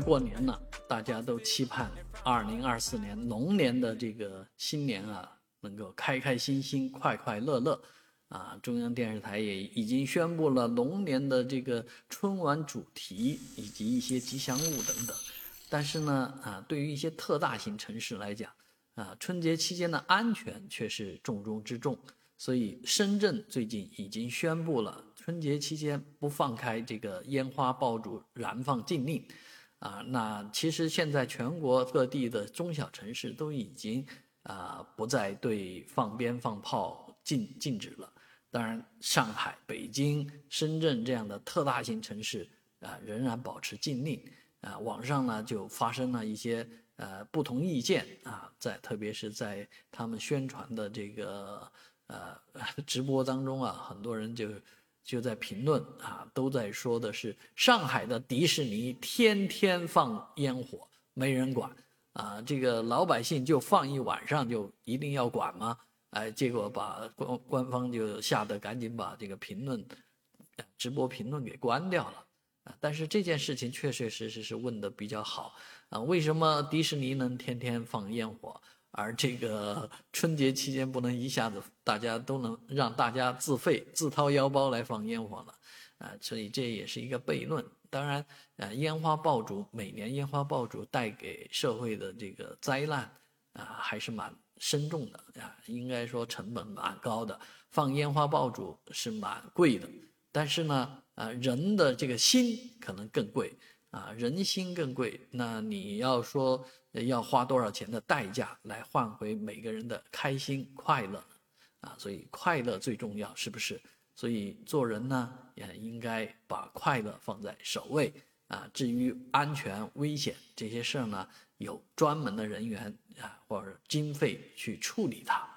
过年了，大家都期盼二零二四年龙年的这个新年啊，能够开开心心、快快乐乐。啊，中央电视台也已经宣布了龙年的这个春晚主题以及一些吉祥物等等。但是呢，啊，对于一些特大型城市来讲，啊，春节期间的安全却是重中之重。所以，深圳最近已经宣布了春节期间不放开这个烟花爆竹燃放禁令。啊，那其实现在全国各地的中小城市都已经啊不再对放鞭放炮禁禁止了。当然，上海、北京、深圳这样的特大型城市啊仍然保持禁令。啊，网上呢就发生了一些呃不同意见啊，在特别是在他们宣传的这个呃 直播当中啊，很多人就。就在评论啊，都在说的是上海的迪士尼天天放烟火，没人管啊。这个老百姓就放一晚上，就一定要管吗？哎，结果把官官方就吓得赶紧把这个评论，直播评论给关掉了啊。但是这件事情确确实实是问的比较好啊，为什么迪士尼能天天放烟火？而这个春节期间不能一下子大家都能让大家自费自掏腰包来放烟火了，啊，所以这也是一个悖论。当然，呃，烟花爆竹每年烟花爆竹带给社会的这个灾难啊，还是蛮深重的啊，应该说成本蛮高的。放烟花爆竹是蛮贵的，但是呢，啊，人的这个心可能更贵。啊，人心更贵，那你要说要花多少钱的代价来换回每个人的开心快乐啊？所以快乐最重要，是不是？所以做人呢，也应该把快乐放在首位啊。至于安全危险这些事儿呢，有专门的人员啊或者经费去处理它。